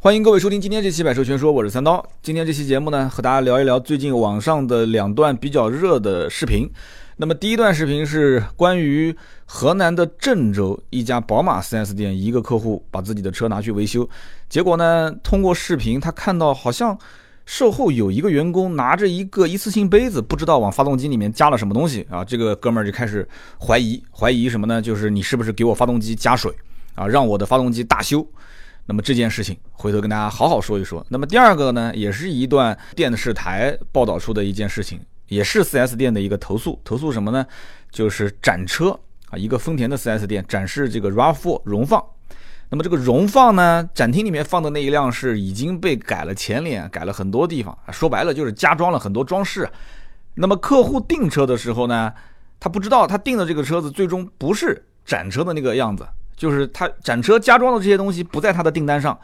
欢迎各位收听今天这期《百车全说》，我是三刀。今天这期节目呢，和大家聊一聊最近网上的两段比较热的视频。那么第一段视频是关于河南的郑州一家宝马 4S 店，一个客户把自己的车拿去维修，结果呢，通过视频他看到好像售后有一个员工拿着一个一次性杯子，不知道往发动机里面加了什么东西啊。这个哥们儿就开始怀疑，怀疑什么呢？就是你是不是给我发动机加水啊，让我的发动机大修。那么这件事情，回头跟大家好好说一说。那么第二个呢，也是一段电视台报道出的一件事情，也是 4S 店的一个投诉。投诉什么呢？就是展车啊，一个丰田的 4S 店展示这个 RAV4 荣放。那么这个荣放呢，展厅里面放的那一辆是已经被改了前脸，改了很多地方。说白了就是加装了很多装饰。那么客户订车的时候呢，他不知道他订的这个车子最终不是展车的那个样子。就是他展车加装的这些东西不在他的订单上，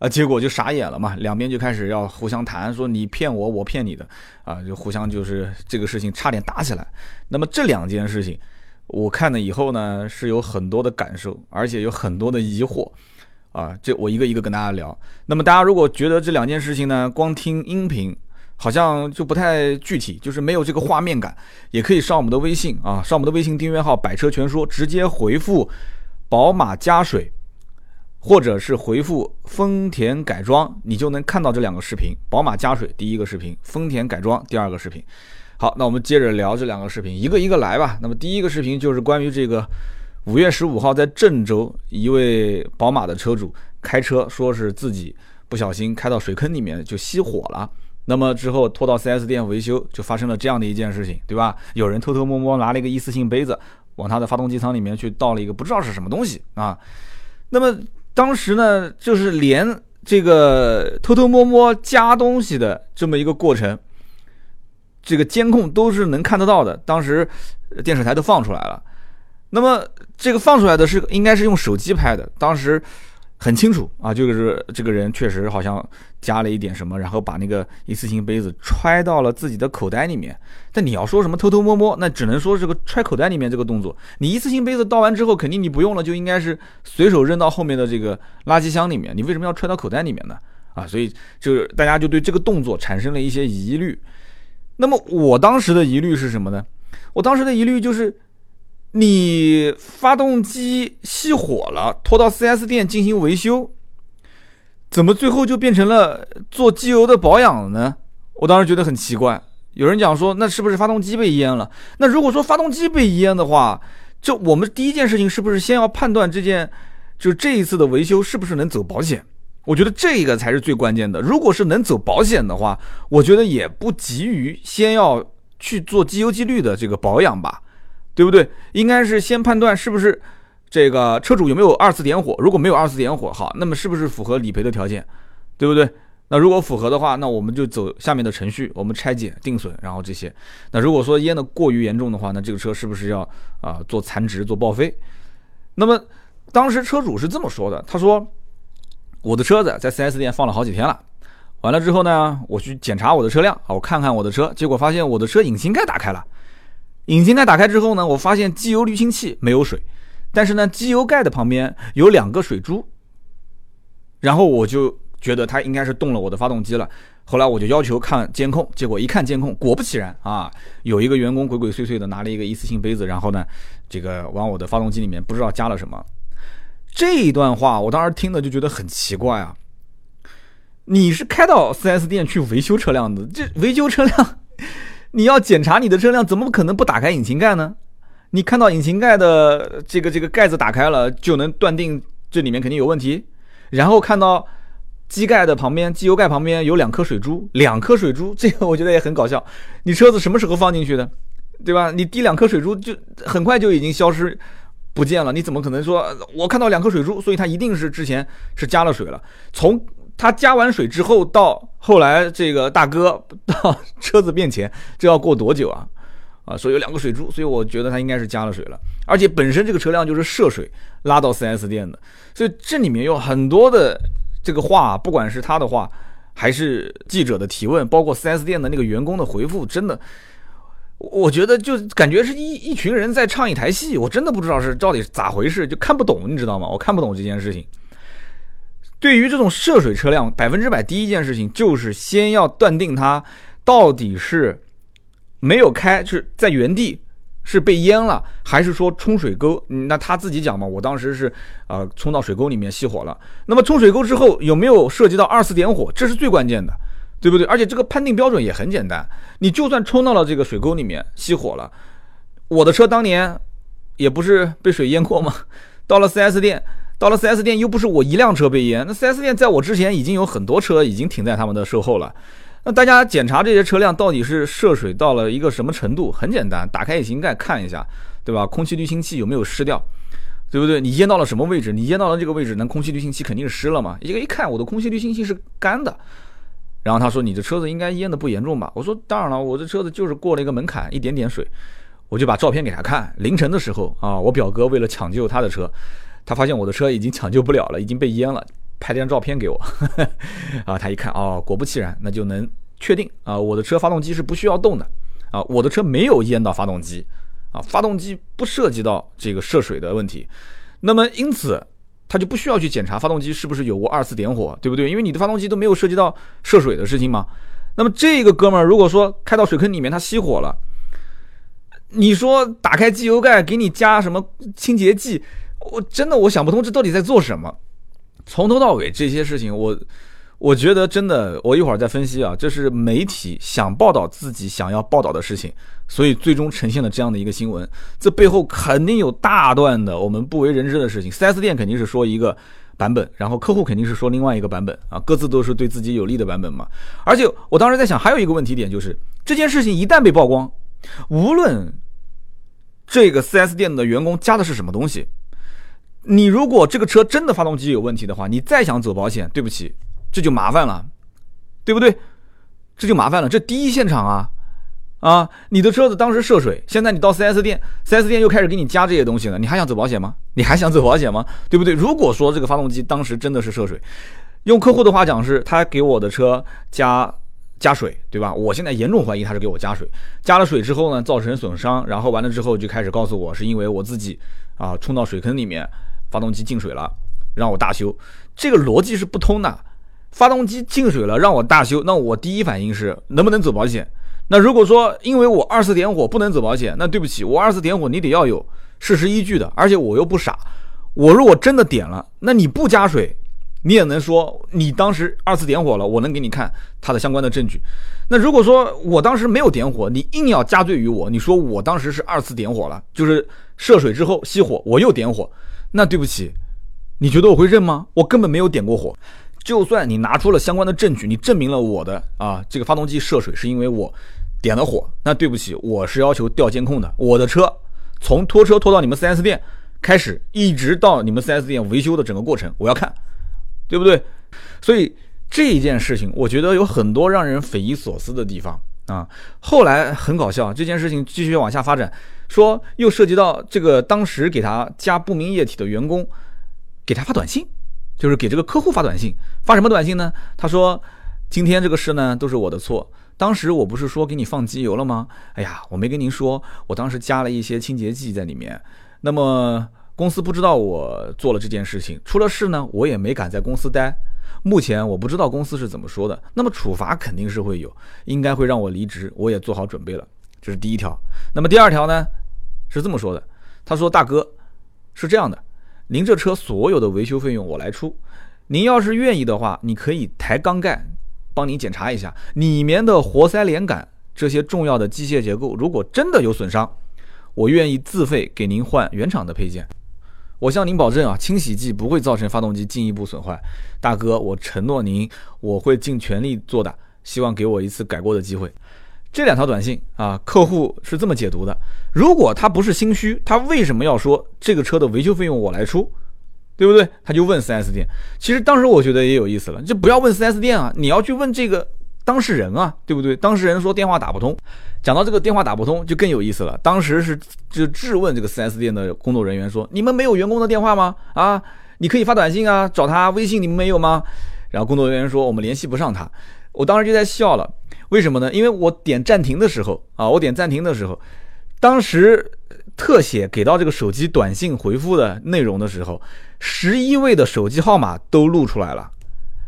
啊，结果就傻眼了嘛，两边就开始要互相谈，说你骗我，我骗你的，啊，就互相就是这个事情差点打起来。那么这两件事情，我看了以后呢，是有很多的感受，而且有很多的疑惑，啊，这我一个一个跟大家聊。那么大家如果觉得这两件事情呢，光听音频好像就不太具体，就是没有这个画面感，也可以上我们的微信啊，上我们的微信订阅号“百车全说”，直接回复。宝马加水，或者是回复丰田改装，你就能看到这两个视频。宝马加水第一个视频，丰田改装第二个视频。好，那我们接着聊这两个视频，一个一个来吧。那么第一个视频就是关于这个五月十五号在郑州一位宝马的车主开车，说是自己不小心开到水坑里面就熄火了。那么之后拖到 4S 店维修，就发生了这样的一件事情，对吧？有人偷偷摸摸拿了一个一次性杯子。往他的发动机舱里面去倒了一个不知道是什么东西啊，那么当时呢，就是连这个偷偷摸摸加东西的这么一个过程，这个监控都是能看得到的，当时电视台都放出来了。那么这个放出来的是应该是用手机拍的，当时。很清楚啊，就是这个人确实好像加了一点什么，然后把那个一次性杯子揣到了自己的口袋里面。但你要说什么偷偷摸摸，那只能说这个揣口袋里面这个动作。你一次性杯子倒完之后，肯定你不用了，就应该是随手扔到后面的这个垃圾箱里面。你为什么要揣到口袋里面呢？啊，所以就是大家就对这个动作产生了一些疑虑。那么我当时的疑虑是什么呢？我当时的疑虑就是。你发动机熄火了，拖到 4S 店进行维修，怎么最后就变成了做机油的保养了呢？我当时觉得很奇怪。有人讲说，那是不是发动机被淹了？那如果说发动机被淹的话，就我们第一件事情是不是先要判断这件，就这一次的维修是不是能走保险？我觉得这个才是最关键的。如果是能走保险的话，我觉得也不急于先要去做机油机滤的这个保养吧。对不对？应该是先判断是不是这个车主有没有二次点火。如果没有二次点火，好，那么是不是符合理赔的条件？对不对？那如果符合的话，那我们就走下面的程序，我们拆解定损，然后这些。那如果说淹的过于严重的话，那这个车是不是要啊做残值、做报废？那么当时车主是这么说的，他说：“我的车子在 4S 店放了好几天了，完了之后呢，我去检查我的车辆，啊我看看我的车，结果发现我的车引擎盖打开了。”引擎盖打开之后呢，我发现机油滤清器没有水，但是呢，机油盖的旁边有两个水珠，然后我就觉得它应该是动了我的发动机了。后来我就要求看监控，结果一看监控，果不其然啊，有一个员工鬼鬼祟祟的拿了一个一次性杯子，然后呢，这个往我的发动机里面不知道加了什么。这一段话我当时听的就觉得很奇怪啊，你是开到 4S 店去维修车辆的，这维修车辆。你要检查你的车辆，怎么可能不打开引擎盖呢？你看到引擎盖的这个这个盖子打开了，就能断定这里面肯定有问题。然后看到机盖的旁边，机油盖旁边有两颗水珠，两颗水珠，这个我觉得也很搞笑。你车子什么时候放进去的，对吧？你滴两颗水珠就很快就已经消失不见了，你怎么可能说我看到两颗水珠，所以它一定是之前是加了水了？从他加完水之后，到后来这个大哥 到车子面前，这要过多久啊？啊，说有两个水珠，所以我觉得他应该是加了水了。而且本身这个车辆就是涉水拉到 4S 店的，所以这里面有很多的这个话，不管是他的话，还是记者的提问，包括 4S 店的那个员工的回复，真的，我觉得就感觉是一一群人在唱一台戏，我真的不知道是到底是咋回事，就看不懂，你知道吗？我看不懂这件事情。对于这种涉水车辆，百分之百第一件事情就是先要断定它到底是没有开，是在原地是被淹了，还是说冲水沟？那他自己讲嘛，我当时是呃冲到水沟里面熄火了。那么冲水沟之后有没有涉及到二次点火？这是最关键的，对不对？而且这个判定标准也很简单，你就算冲到了这个水沟里面熄火了，我的车当年也不是被水淹过吗？到了 4S 店。到了 4S 店又不是我一辆车被淹，那 4S 店在我之前已经有很多车已经停在他们的售后了。那大家检查这些车辆到底是涉水到了一个什么程度？很简单，打开引擎盖看一下，对吧？空气滤清器有没有湿掉，对不对？你淹到了什么位置？你淹到了这个位置，那空气滤清器肯定是湿了嘛？一个一看，我的空气滤清器是干的。然后他说：“你这车子应该淹的不严重吧？”我说：“当然了，我这车子就是过了一个门槛，一点点水。”我就把照片给他看。凌晨的时候啊，我表哥为了抢救他的车。他发现我的车已经抢救不了了，已经被淹了，拍了张照片给我。啊，他一看，哦，果不其然，那就能确定啊，我的车发动机是不需要动的啊，我的车没有淹到发动机啊，发动机不涉及到这个涉水的问题。那么因此，他就不需要去检查发动机是不是有过二次点火，对不对？因为你的发动机都没有涉及到涉水的事情嘛。那么这个哥们儿如果说开到水坑里面，他熄火了，你说打开机油盖给你加什么清洁剂？我真的我想不通这到底在做什么，从头到尾这些事情，我我觉得真的，我一会儿再分析啊。这是媒体想报道自己想要报道的事情，所以最终呈现了这样的一个新闻。这背后肯定有大段的我们不为人知的事情。4S 店肯定是说一个版本，然后客户肯定是说另外一个版本啊，各自都是对自己有利的版本嘛。而且我当时在想，还有一个问题点就是，这件事情一旦被曝光，无论这个 4S 店的员工加的是什么东西。你如果这个车真的发动机有问题的话，你再想走保险，对不起，这就麻烦了，对不对？这就麻烦了。这第一现场啊，啊，你的车子当时涉水，现在你到 4S 店，4S 店又开始给你加这些东西了，你还想走保险吗？你还想走保险吗？对不对？如果说这个发动机当时真的是涉水，用客户的话讲是，他给我的车加加水，对吧？我现在严重怀疑他是给我加水，加了水之后呢，造成损伤，然后完了之后就开始告诉我是因为我自己啊冲到水坑里面。发动机进水了，让我大修，这个逻辑是不通的。发动机进水了，让我大修，那我第一反应是能不能走保险？那如果说因为我二次点火不能走保险，那对不起，我二次点火你得要有事实依据的，而且我又不傻，我如果真的点了，那你不加水，你也能说你当时二次点火了，我能给你看它的相关的证据。那如果说我当时没有点火，你硬要加罪于我，你说我当时是二次点火了，就是涉水之后熄火，我又点火。那对不起，你觉得我会认吗？我根本没有点过火。就算你拿出了相关的证据，你证明了我的啊这个发动机涉水是因为我点了火，那对不起，我是要求调监控的。我的车从拖车拖到你们 4S 店开始，一直到你们 4S 店维修的整个过程，我要看，对不对？所以这一件事情，我觉得有很多让人匪夷所思的地方啊。后来很搞笑，这件事情继续往下发展。说又涉及到这个当时给他加不明液体的员工，给他发短信，就是给这个客户发短信，发什么短信呢？他说：“今天这个事呢都是我的错，当时我不是说给你放机油了吗？哎呀，我没跟您说，我当时加了一些清洁剂在里面。那么公司不知道我做了这件事情，出了事呢，我也没敢在公司待。目前我不知道公司是怎么说的，那么处罚肯定是会有，应该会让我离职，我也做好准备了。这是第一条。那么第二条呢？”是这么说的，他说：“大哥，是这样的，您这车所有的维修费用我来出。您要是愿意的话，你可以抬缸盖，帮您检查一下里面的活塞连杆这些重要的机械结构。如果真的有损伤，我愿意自费给您换原厂的配件。我向您保证啊，清洗剂不会造成发动机进一步损坏。大哥，我承诺您，我会尽全力做的。希望给我一次改过的机会。”这两条短信啊，客户是这么解读的：如果他不是心虚，他为什么要说这个车的维修费用我来出，对不对？他就问 4S 店。其实当时我觉得也有意思了，就不要问 4S 店啊，你要去问这个当事人啊，对不对？当事人说电话打不通。讲到这个电话打不通，就更有意思了。当时是就质问这个 4S 店的工作人员说：“你们没有员工的电话吗？啊，你可以发短信啊，找他微信，你们没有吗？”然后工作人员说：“我们联系不上他。”我当时就在笑了。为什么呢？因为我点暂停的时候啊，我点暂停的时候，当时特写给到这个手机短信回复的内容的时候，十一位的手机号码都录出来了，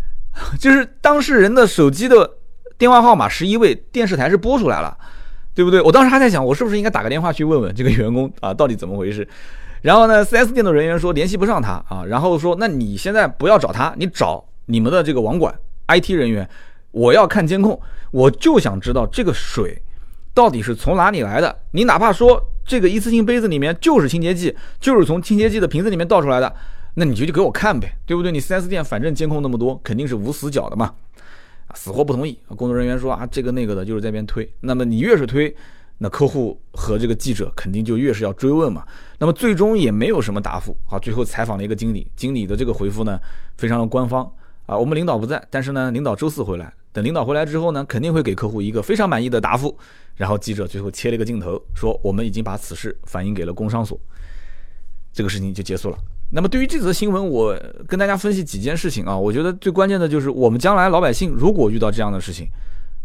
就是当事人的手机的电话号码十一位，电视台是播出来了，对不对？我当时还在想，我是不是应该打个电话去问问这个员工啊，到底怎么回事？然后呢，4S 店的人员说联系不上他啊，然后说那你现在不要找他，你找你们的这个网管 IT 人员，我要看监控，我就想知道这个水到底是从哪里来的。你哪怕说这个一次性杯子里面就是清洁剂，就是从清洁剂的瓶子里面倒出来的，那你就就给我看呗，对不对？你 4S 店反正监控那么多，肯定是无死角的嘛。死活不同意，工作人员说啊这个那个的，就是在边推。那么你越是推。那客户和这个记者肯定就越是要追问嘛，那么最终也没有什么答复啊。最后采访了一个经理，经理的这个回复呢，非常的官方啊。我们领导不在，但是呢，领导周四回来，等领导回来之后呢，肯定会给客户一个非常满意的答复。然后记者最后切了一个镜头，说我们已经把此事反映给了工商所，这个事情就结束了。那么对于这则新闻，我跟大家分析几件事情啊。我觉得最关键的就是我们将来老百姓如果遇到这样的事情，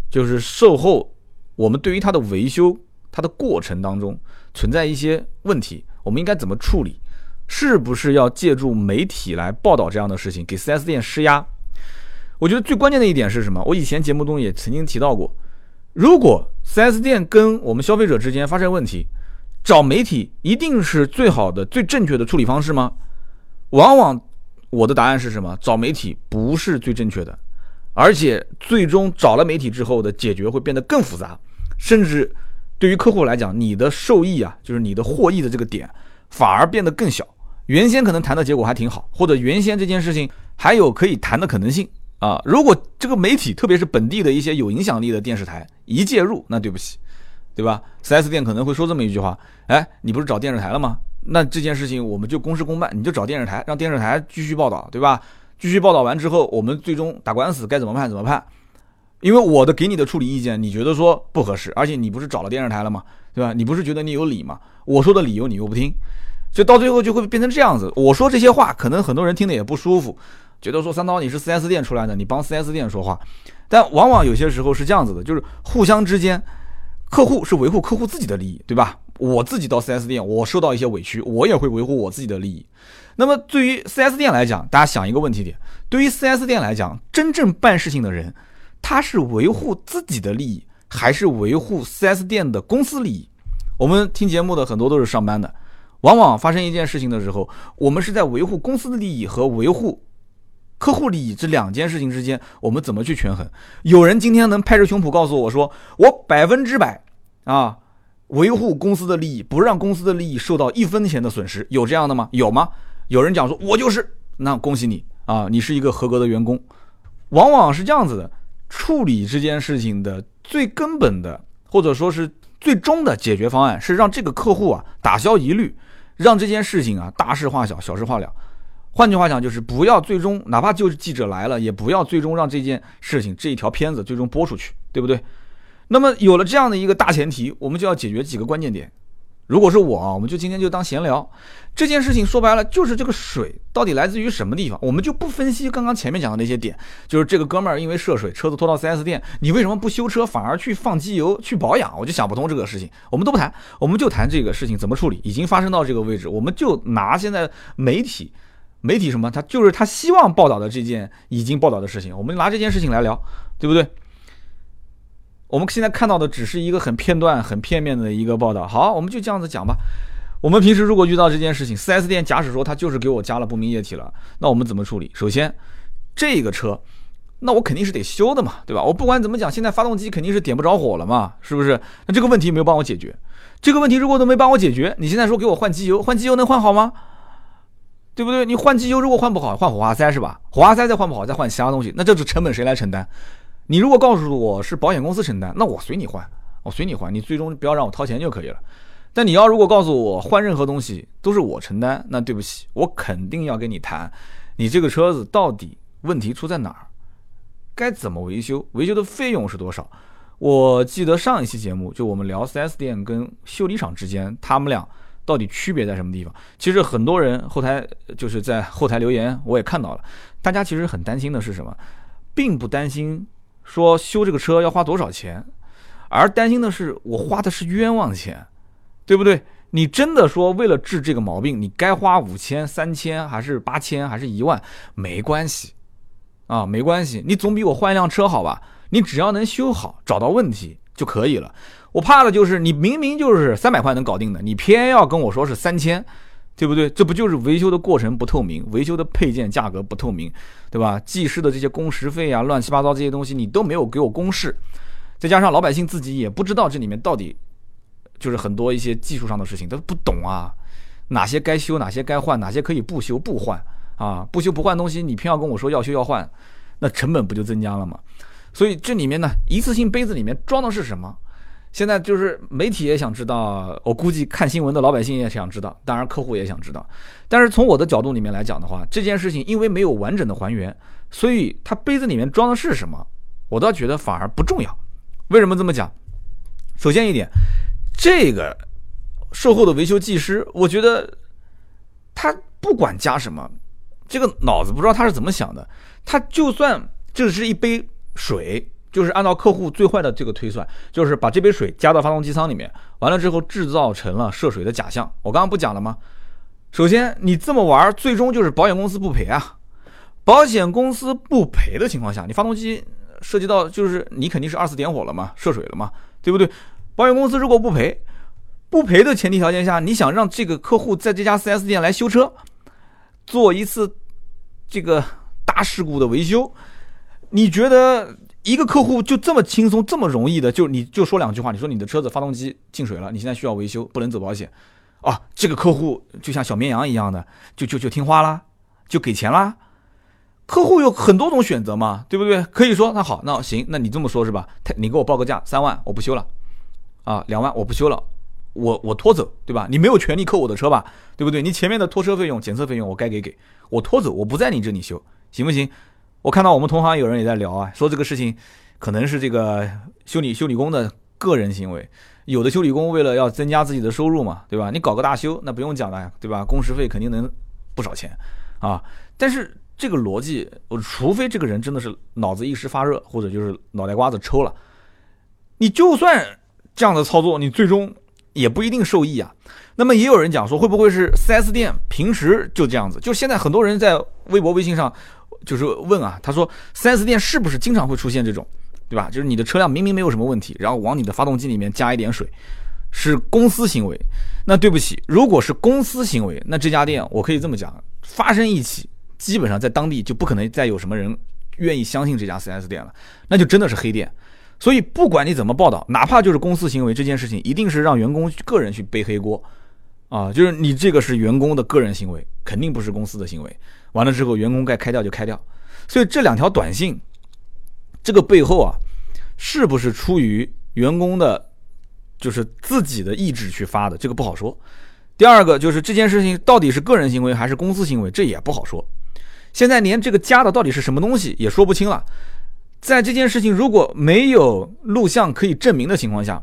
就是售后。我们对于它的维修，它的过程当中存在一些问题，我们应该怎么处理？是不是要借助媒体来报道这样的事情，给 4S 店施压？我觉得最关键的一点是什么？我以前节目中也曾经提到过，如果 4S 店跟我们消费者之间发生问题，找媒体一定是最好的、最正确的处理方式吗？往往我的答案是什么？找媒体不是最正确的。而且最终找了媒体之后的解决会变得更复杂，甚至对于客户来讲，你的受益啊，就是你的获益的这个点反而变得更小。原先可能谈的结果还挺好，或者原先这件事情还有可以谈的可能性啊。如果这个媒体，特别是本地的一些有影响力的电视台一介入，那对不起，对吧？4S 店可能会说这么一句话：哎，你不是找电视台了吗？那这件事情我们就公事公办，你就找电视台，让电视台继续报道，对吧？继续报道完之后，我们最终打官司该怎么判怎么判？因为我的给你的处理意见，你觉得说不合适，而且你不是找了电视台了吗？对吧？你不是觉得你有理吗？我说的理由你又不听，所以到最后就会变成这样子。我说这些话，可能很多人听的也不舒服，觉得说三刀你是 4S 店出来的，你帮 4S 店说话。但往往有些时候是这样子的，就是互相之间，客户是维护客户自己的利益，对吧？我自己到 4S 店，我受到一些委屈，我也会维护我自己的利益。那么对于 4S 店来讲，大家想一个问题点：对于 4S 店来讲，真正办事情的人，他是维护自己的利益，还是维护 4S 店的公司利益？我们听节目的很多都是上班的，往往发生一件事情的时候，我们是在维护公司的利益和维护客户利益这两件事情之间，我们怎么去权衡？有人今天能拍着胸脯告诉我说，我百分之百啊维护公司的利益，不让公司的利益受到一分钱的损失，有这样的吗？有吗？有人讲说，我就是，那恭喜你啊，你是一个合格的员工。往往是这样子的，处理这件事情的最根本的，或者说是最终的解决方案，是让这个客户啊打消疑虑，让这件事情啊大事化小，小事化了。换句话讲，就是不要最终，哪怕就是记者来了，也不要最终让这件事情这一条片子最终播出去，对不对？那么有了这样的一个大前提，我们就要解决几个关键点。如果是我啊，我们就今天就当闲聊。这件事情说白了就是这个水到底来自于什么地方，我们就不分析刚刚前面讲的那些点。就是这个哥们儿因为涉水，车子拖到 4S 店，你为什么不修车，反而去放机油去保养？我就想不通这个事情。我们都不谈，我们就谈这个事情怎么处理。已经发生到这个位置，我们就拿现在媒体，媒体什么，他就是他希望报道的这件已经报道的事情，我们拿这件事情来聊，对不对？我们现在看到的只是一个很片段、很片面的一个报道。好，我们就这样子讲吧。我们平时如果遇到这件事情，4S 店假使说他就是给我加了不明液体了，那我们怎么处理？首先，这个车，那我肯定是得修的嘛，对吧？我不管怎么讲，现在发动机肯定是点不着火了嘛，是不是？那这个问题没有帮我解决。这个问题如果都没帮我解决，你现在说给我换机油，换机油能换好吗？对不对？你换机油如果换不好，换火花塞是吧？火花塞再换不好，再换其他东西，那这是成本谁来承担？你如果告诉我是保险公司承担，那我随你换，我随你换，你最终不要让我掏钱就可以了。但你要如果告诉我换任何东西都是我承担，那对不起，我肯定要跟你谈，你这个车子到底问题出在哪儿，该怎么维修，维修的费用是多少？我记得上一期节目就我们聊 4S 店跟修理厂之间，他们俩到底区别在什么地方？其实很多人后台就是在后台留言，我也看到了，大家其实很担心的是什么，并不担心。说修这个车要花多少钱，而担心的是我花的是冤枉钱，对不对？你真的说为了治这个毛病，你该花五千、三千还是八千还是一万，没关系，啊，没关系，你总比我换一辆车好吧？你只要能修好，找到问题就可以了。我怕的就是你明明就是三百块能搞定的，你偏要跟我说是三千，对不对？这不就是维修的过程不透明，维修的配件价格不透明，对吧？技师的这些工时费啊，乱七八糟这些东西你都没有给我公示，再加上老百姓自己也不知道这里面到底就是很多一些技术上的事情，都不懂啊，哪些该修，哪些该换，哪些可以不修不换啊？不修不换东西，你偏要跟我说要修要换，那成本不就增加了吗？所以这里面呢，一次性杯子里面装的是什么？现在就是媒体也想知道，我估计看新闻的老百姓也想知道，当然客户也想知道。但是从我的角度里面来讲的话，这件事情因为没有完整的还原，所以他杯子里面装的是什么，我倒觉得反而不重要。为什么这么讲？首先一点，这个售后的维修技师，我觉得他不管加什么，这个脑子不知道他是怎么想的，他就算这是一杯。水就是按照客户最坏的这个推算，就是把这杯水加到发动机舱里面，完了之后制造成了涉水的假象。我刚刚不讲了吗？首先你这么玩，最终就是保险公司不赔啊。保险公司不赔的情况下，你发动机涉及到就是你肯定是二次点火了嘛，涉水了嘛，对不对？保险公司如果不赔，不赔的前提条件下，你想让这个客户在这家 4S 店来修车，做一次这个大事故的维修。你觉得一个客户就这么轻松、这么容易的，就你就说两句话，你说你的车子发动机进水了，你现在需要维修，不能走保险，啊，这个客户就像小绵羊一样的，就就就听话啦，就给钱啦。客户有很多种选择嘛，对不对？可以说那好，那行，那你这么说是吧？他你给我报个价，三万我不修了，啊，两万我不修了，我我拖走，对吧？你没有权利扣我的车吧，对不对？你前面的拖车费用、检测费用我该给给，我拖走，我不在你这里修，行不行？我看到我们同行有人也在聊啊，说这个事情可能是这个修理修理工的个人行为，有的修理工为了要增加自己的收入嘛，对吧？你搞个大修，那不用讲了，对吧？工时费肯定能不少钱啊。但是这个逻辑，我除非这个人真的是脑子一时发热，或者就是脑袋瓜子抽了，你就算这样的操作，你最终也不一定受益啊。那么也有人讲说，会不会是 4S 店平时就这样子？就现在很多人在微博、微信上。就是问啊，他说四 S 店是不是经常会出现这种，对吧？就是你的车辆明明没有什么问题，然后往你的发动机里面加一点水，是公司行为。那对不起，如果是公司行为，那这家店我可以这么讲，发生一起，基本上在当地就不可能再有什么人愿意相信这家四 S 店了，那就真的是黑店。所以不管你怎么报道，哪怕就是公司行为，这件事情一定是让员工个人去背黑锅啊，就是你这个是员工的个人行为，肯定不是公司的行为。完了之后，员工该开掉就开掉，所以这两条短信，这个背后啊，是不是出于员工的，就是自己的意志去发的，这个不好说。第二个就是这件事情到底是个人行为还是公司行为，这也不好说。现在连这个加的到底是什么东西也说不清了。在这件事情如果没有录像可以证明的情况下，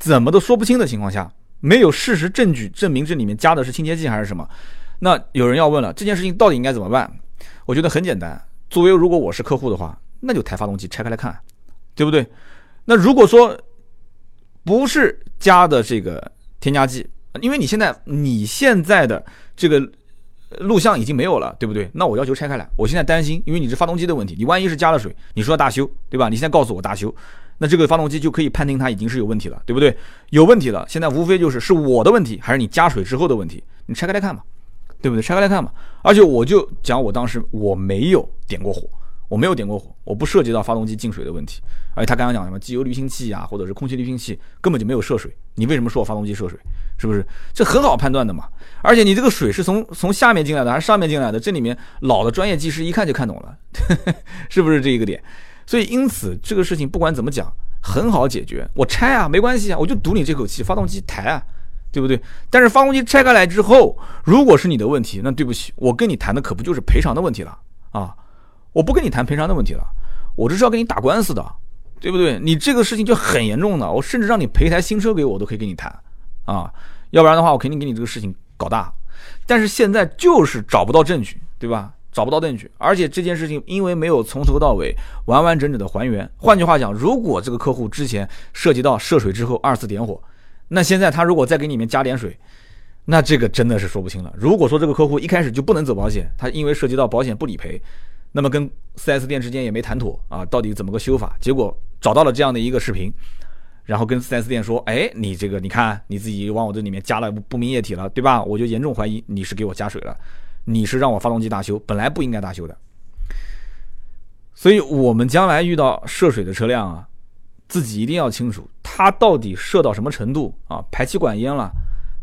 怎么都说不清的情况下，没有事实证据证明这里面加的是清洁剂还是什么。那有人要问了，这件事情到底应该怎么办？我觉得很简单。作为如果我是客户的话，那就抬发动机拆开来看，对不对？那如果说不是加的这个添加剂，因为你现在你现在的这个录像已经没有了，对不对？那我要求拆开来。我现在担心，因为你是发动机的问题，你万一是加了水，你说要大修，对吧？你现在告诉我大修，那这个发动机就可以判定它已经是有问题了，对不对？有问题了，现在无非就是是我的问题，还是你加水之后的问题？你拆开来看嘛。对不对？拆开来看嘛。而且我就讲，我当时我没有点过火，我没有点过火，我不涉及到发动机进水的问题。而且他刚刚讲什么机油滤清器啊，或者是空气滤清器，根本就没有涉水。你为什么说我发动机涉水？是不是？这很好判断的嘛。而且你这个水是从从下面进来的还是上面进来的？这里面老的专业技师一看就看懂了，是不是这一个点？所以因此这个事情不管怎么讲，很好解决。我拆啊，没关系啊，我就赌你这口气，发动机抬啊。对不对？但是发动机拆开来之后，如果是你的问题，那对不起，我跟你谈的可不就是赔偿的问题了啊！我不跟你谈赔偿的问题了，我这是要跟你打官司的，对不对？你这个事情就很严重的，我甚至让你赔台新车给我，都可以跟你谈啊！要不然的话，我肯定给你这个事情搞大。但是现在就是找不到证据，对吧？找不到证据，而且这件事情因为没有从头到尾完完整整的还原。换句话讲，如果这个客户之前涉及到涉水之后二次点火，那现在他如果再给里面加点水，那这个真的是说不清了。如果说这个客户一开始就不能走保险，他因为涉及到保险不理赔，那么跟 4S 店之间也没谈妥啊，到底怎么个修法？结果找到了这样的一个视频，然后跟 4S 店说：“哎，你这个你看你自己往我这里面加了不明液体了，对吧？我就严重怀疑你是给我加水了，你是让我发动机大修，本来不应该大修的。所以，我们将来遇到涉水的车辆啊，自己一定要清楚，它到底涉到什么程度啊？排气管淹了，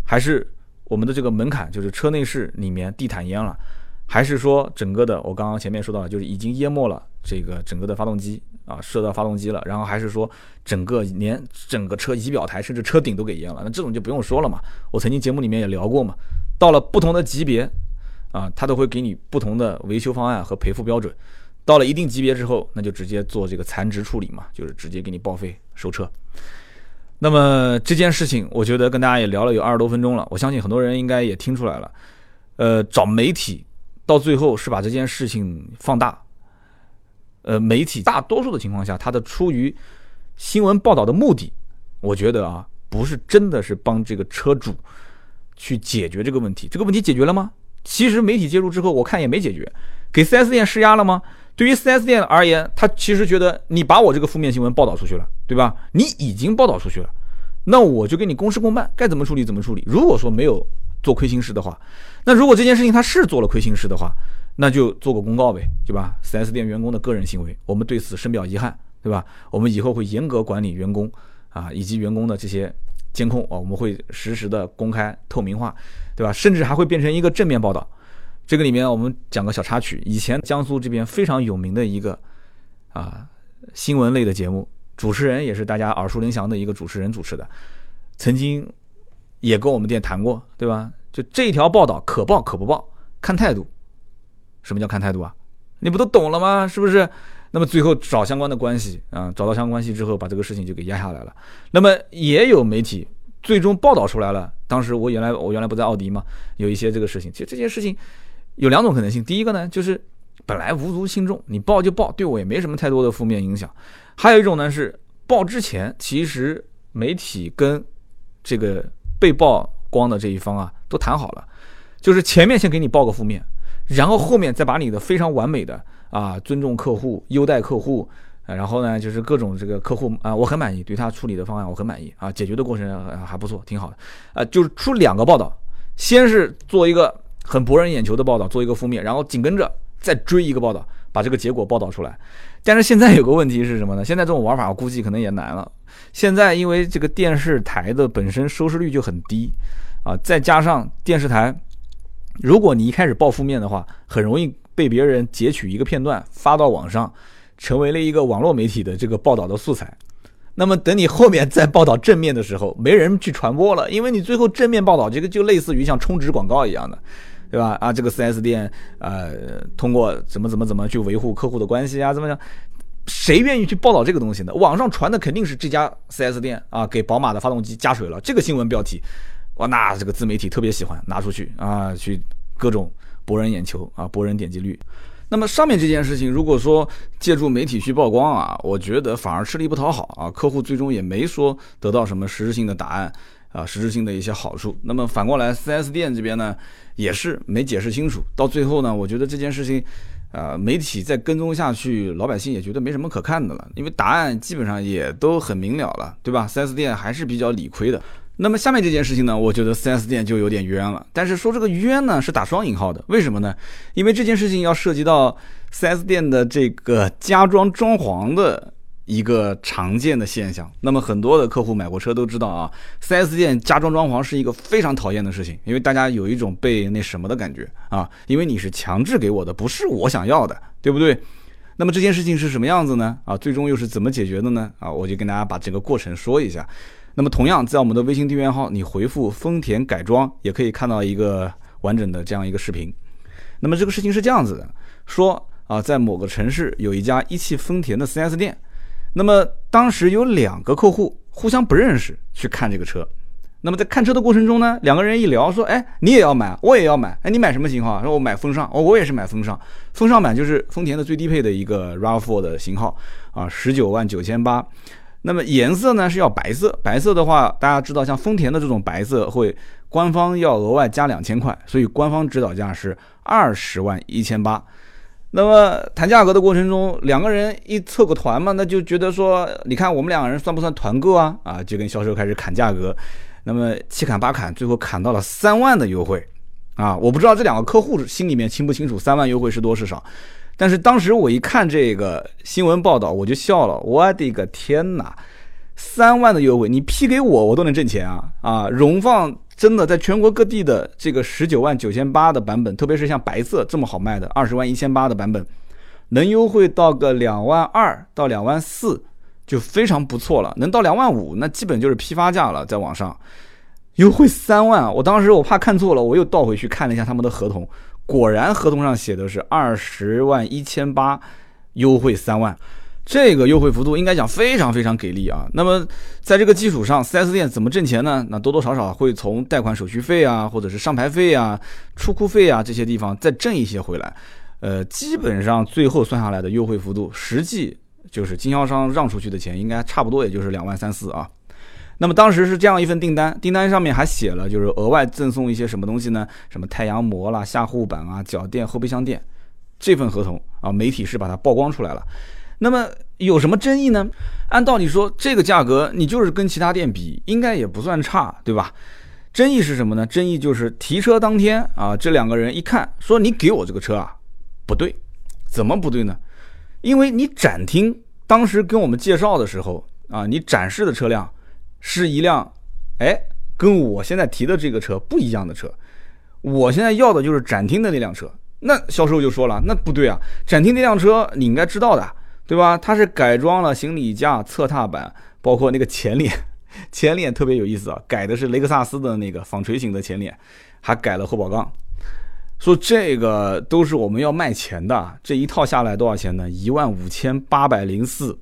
还是？”我们的这个门槛就是车内饰里面地毯淹了，还是说整个的我刚刚前面说到了，就是已经淹没了这个整个的发动机啊，射到发动机了，然后还是说整个连整个车仪表台甚至车顶都给淹了，那这种就不用说了嘛。我曾经节目里面也聊过嘛，到了不同的级别啊，它都会给你不同的维修方案和赔付标准。到了一定级别之后，那就直接做这个残值处理嘛，就是直接给你报废收车。那么这件事情，我觉得跟大家也聊了有二十多分钟了，我相信很多人应该也听出来了。呃，找媒体到最后是把这件事情放大。呃，媒体大多数的情况下，它的出于新闻报道的目的，我觉得啊，不是真的是帮这个车主去解决这个问题。这个问题解决了吗？其实媒体介入之后，我看也没解决。给 4S 店施压了吗？对于 4S 店而言，他其实觉得你把我这个负面新闻报道出去了，对吧？你已经报道出去了，那我就跟你公事公办，该怎么处理怎么处理。如果说没有做亏心事的话，那如果这件事情他是做了亏心事的话，那就做个公告呗，对吧？4S 店员工的个人行为，我们对此深表遗憾，对吧？我们以后会严格管理员工啊，以及员工的这些监控啊，我们会实时的公开透明化，对吧？甚至还会变成一个正面报道。这个里面我们讲个小插曲，以前江苏这边非常有名的一个啊新闻类的节目，主持人也是大家耳熟能详的一个主持人主持的，曾经也跟我们店谈过，对吧？就这条报道可报可不报，看态度。什么叫看态度啊？你不都懂了吗？是不是？那么最后找相关的关系啊，找到相关关系之后，把这个事情就给压下来了。那么也有媒体最终报道出来了，当时我原来我原来不在奥迪嘛，有一些这个事情，其实这件事情。有两种可能性，第一个呢，就是本来无足轻重，你报就报，对我也没什么太多的负面影响；还有一种呢是报之前，其实媒体跟这个被曝光的这一方啊都谈好了，就是前面先给你报个负面，然后后面再把你的非常完美的啊尊重客户、优待客户，然后呢就是各种这个客户啊我很满意，对他处理的方案我很满意啊，解决的过程还不错，挺好的啊，就是出两个报道，先是做一个。很博人眼球的报道做一个负面，然后紧跟着再追一个报道，把这个结果报道出来。但是现在有个问题是什么呢？现在这种玩法我估计可能也难了。现在因为这个电视台的本身收视率就很低啊，再加上电视台，如果你一开始报负面的话，很容易被别人截取一个片段发到网上，成为了一个网络媒体的这个报道的素材。那么等你后面再报道正面的时候，没人去传播了，因为你最后正面报道这个就类似于像充值广告一样的。对吧？啊，这个 4S 店，呃，通过怎么怎么怎么去维护客户的关系啊？怎么样？谁愿意去报道这个东西呢？网上传的肯定是这家 4S 店啊，给宝马的发动机加水了。这个新闻标题，哇，那这个自媒体特别喜欢拿出去啊，去各种博人眼球啊，博人点击率。那么上面这件事情，如果说借助媒体去曝光啊，我觉得反而吃力不讨好啊，客户最终也没说得到什么实质性的答案。啊，实质性的一些好处。那么反过来，4S 店这边呢，也是没解释清楚。到最后呢，我觉得这件事情，啊，媒体再跟踪下去，老百姓也觉得没什么可看的了，因为答案基本上也都很明了了，对吧？4S 店还是比较理亏的。那么下面这件事情呢，我觉得 4S 店就有点冤了。但是说这个冤呢，是打双引号的。为什么呢？因为这件事情要涉及到 4S 店的这个加装装潢的。一个常见的现象，那么很多的客户买过车都知道啊，4S 店加装装潢是一个非常讨厌的事情，因为大家有一种被那什么的感觉啊，因为你是强制给我的，不是我想要的，对不对？那么这件事情是什么样子呢？啊，最终又是怎么解决的呢？啊，我就跟大家把整个过程说一下。那么同样在我们的微信订阅号，你回复“丰田改装”也可以看到一个完整的这样一个视频。那么这个事情是这样子的，说啊，在某个城市有一家一汽丰田的 4S 店。那么当时有两个客户互相不认识去看这个车，那么在看车的过程中呢，两个人一聊说，哎，你也要买，我也要买，哎，你买什么型号？说我买风尚，哦，我也是买风尚，风尚版就是丰田的最低配的一个 RAV4 的型号啊，十九万九千八。那么颜色呢是要白色，白色的话大家知道，像丰田的这种白色会官方要额外加两千块，所以官方指导价是二十万一千八。那么谈价格的过程中，两个人一凑个团嘛，那就觉得说，你看我们两个人算不算团购啊？啊，就跟销售开始砍价格，那么七砍八砍，最后砍到了三万的优惠。啊，我不知道这两个客户心里面清不清楚三万优惠是多是少。但是当时我一看这个新闻报道，我就笑了。我的个天哪，三万的优惠，你批给我，我都能挣钱啊！啊，荣放真的在全国各地的这个十九万九千八的版本，特别是像白色这么好卖的二十万一千八的版本，能优惠到个两万二到两万四，就非常不错了。能到两万五，那基本就是批发价了，在网上优惠三万，我当时我怕看错了，我又倒回去看了一下他们的合同。果然，合同上写的是二十万一千八，优惠三万，这个优惠幅度应该讲非常非常给力啊。那么，在这个基础上，4S 店怎么挣钱呢？那多多少少会从贷款手续费啊，或者是上牌费啊、出库费啊这些地方再挣一些回来。呃，基本上最后算下来的优惠幅度，实际就是经销商让出去的钱，应该差不多也就是两万三四啊。那么当时是这样一份订单，订单上面还写了，就是额外赠送一些什么东西呢？什么太阳膜啦、下护板啊、脚垫、后备箱垫。这份合同啊，媒体是把它曝光出来了。那么有什么争议呢？按道理说，这个价格你就是跟其他店比，应该也不算差，对吧？争议是什么呢？争议就是提车当天啊，这两个人一看说：“你给我这个车啊，不对，怎么不对呢？因为你展厅当时跟我们介绍的时候啊，你展示的车辆。”是一辆，哎，跟我现在提的这个车不一样的车。我现在要的就是展厅的那辆车。那销售就说了，那不对啊，展厅那辆车你应该知道的，对吧？它是改装了行李架、侧踏板，包括那个前脸，前脸特别有意思啊，改的是雷克萨斯的那个纺锤型的前脸，还改了后保杠。说这个都是我们要卖钱的，这一套下来多少钱呢？一万五千八百零四，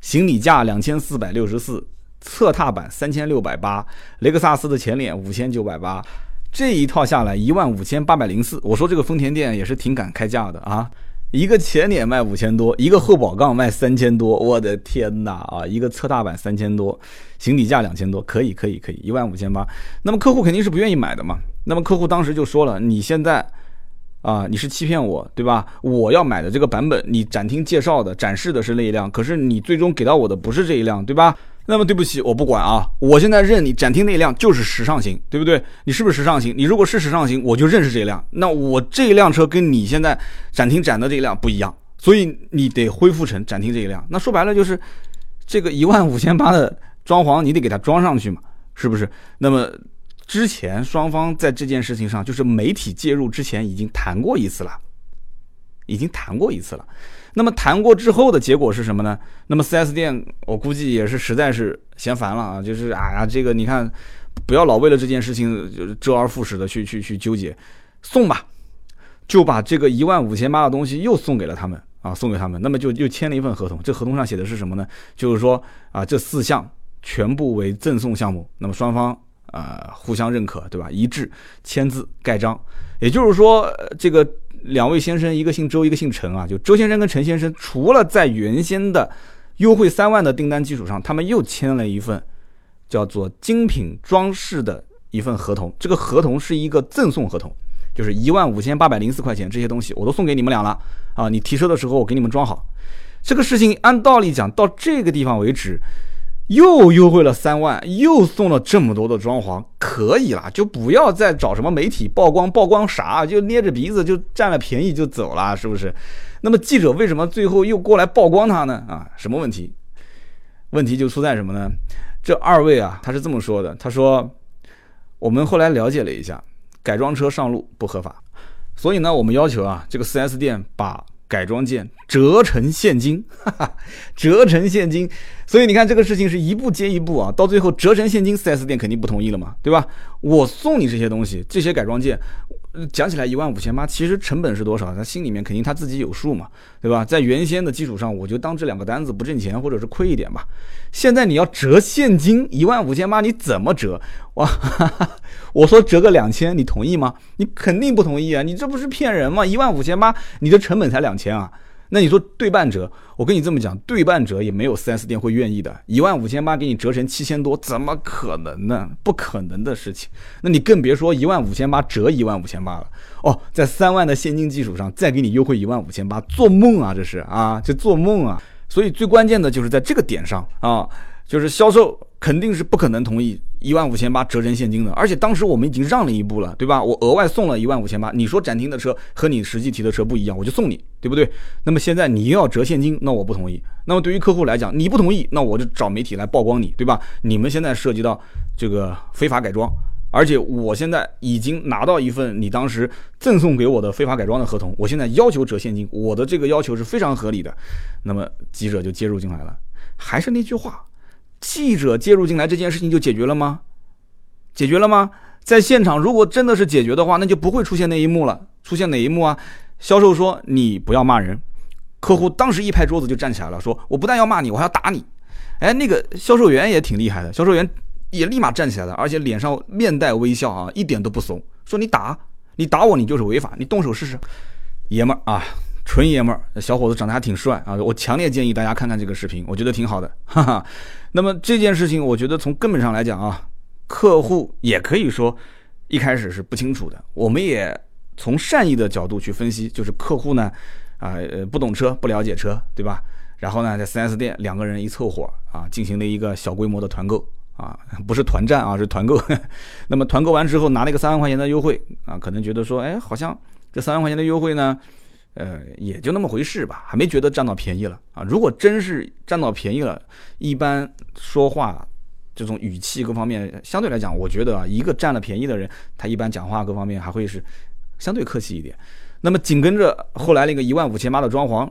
行李架两千四百六十四。侧踏板三千六百八，雷克萨斯的前脸五千九百八，这一套下来一万五千八百零四。我说这个丰田店也是挺敢开价的啊，一个前脸卖五千多，一个后保杠卖三千多，我的天哪啊！一个侧踏板三千多，行李架两千多，可以可以可以，一万五千八。那么客户肯定是不愿意买的嘛？那么客户当时就说了，你现在啊，你是欺骗我对吧？我要买的这个版本，你展厅介绍的展示的是那一辆，可是你最终给到我的不是这一辆对吧？那么对不起，我不管啊！我现在认你展厅那辆就是时尚型，对不对？你是不是时尚型？你如果是时尚型，我就认识这辆。那我这一辆车跟你现在展厅展的这一辆不一样，所以你得恢复成展厅这一辆。那说白了就是，这个一万五千八的装潢你得给它装上去嘛，是不是？那么之前双方在这件事情上，就是媒体介入之前已经谈过一次了，已经谈过一次了。那么谈过之后的结果是什么呢？那么 4S 店我估计也是实在是嫌烦了啊，就是哎呀，这个你看，不要老为了这件事情就是周而复始的去去去纠结，送吧，就把这个一万五千八的东西又送给了他们啊，送给他们，那么就又签了一份合同。这合同上写的是什么呢？就是说啊，这四项全部为赠送项目，那么双方啊互相认可，对吧？一致签字盖章，也就是说这个。两位先生，一个姓周，一个姓陈啊。就周先生跟陈先生，除了在原先的优惠三万的订单基础上，他们又签了一份叫做精品装饰的一份合同。这个合同是一个赠送合同，就是一万五千八百零四块钱，这些东西我都送给你们俩了啊。你提车的时候，我给你们装好。这个事情按道理讲到这个地方为止。又优惠了三万，又送了这么多的装潢，可以了，就不要再找什么媒体曝光，曝光啥，就捏着鼻子就占了便宜就走了，是不是？那么记者为什么最后又过来曝光他呢？啊，什么问题？问题就出在什么呢？这二位啊，他是这么说的，他说，我们后来了解了一下，改装车上路不合法，所以呢，我们要求啊，这个 4S 店把。改装件折成现金，哈哈，折成现金，所以你看这个事情是一步接一步啊，到最后折成现金，4S 店肯定不同意了嘛，对吧？我送你这些东西，这些改装件，讲起来一万五千八，其实成本是多少？他心里面肯定他自己有数嘛，对吧？在原先的基础上，我就当这两个单子不挣钱，或者是亏一点吧。现在你要折现金一万五千八，你怎么折？哇，我说折个两千，你同意吗？你肯定不同意啊！你这不是骗人吗？一万五千八，你的成本才两千啊！那你说对半折，我跟你这么讲，对半折也没有 4S 店会愿意的，一万五千八给你折成七千多，怎么可能呢？不可能的事情。那你更别说一万五千八折一万五千八了哦，在三万的现金基础上再给你优惠一万五千八，做梦啊！这是啊，这做梦啊！所以最关键的就是在这个点上啊，就是销售肯定是不可能同意一万五千八折成现金的，而且当时我们已经让了一步了，对吧？我额外送了一万五千八，你说展厅的车和你实际提的车不一样，我就送你，对不对？那么现在你又要折现金，那我不同意。那么对于客户来讲，你不同意，那我就找媒体来曝光你，对吧？你们现在涉及到这个非法改装。而且我现在已经拿到一份你当时赠送给我的非法改装的合同，我现在要求折现金，我的这个要求是非常合理的。那么记者就介入进来了，还是那句话，记者介入进来这件事情就解决了吗？解决了吗？在现场如果真的是解决的话，那就不会出现那一幕了。出现哪一幕啊？销售说你不要骂人，客户当时一拍桌子就站起来了，说我不但要骂你，我还要打你。哎，那个销售员也挺厉害的，销售员。也立马站起来了，而且脸上面带微笑啊，一点都不怂。说你打，你打我，你就是违法，你动手试试。爷们儿啊，纯爷们儿，小伙子长得还挺帅啊。我强烈建议大家看看这个视频，我觉得挺好的。哈哈。那么这件事情，我觉得从根本上来讲啊，客户也可以说一开始是不清楚的。我们也从善意的角度去分析，就是客户呢，啊不懂车，不了解车，对吧？然后呢，在 4S 店两个人一凑合啊，进行了一个小规模的团购。啊，不是团战啊，是团购。那么团购完之后拿了一个三万块钱的优惠啊，可能觉得说，哎，好像这三万块钱的优惠呢，呃，也就那么回事吧，还没觉得占到便宜了啊。如果真是占到便宜了，一般说话这种语气各方面，相对来讲，我觉得啊，一个占了便宜的人，他一般讲话各方面还会是相对客气一点。那么紧跟着后来那个一万五千八的装潢。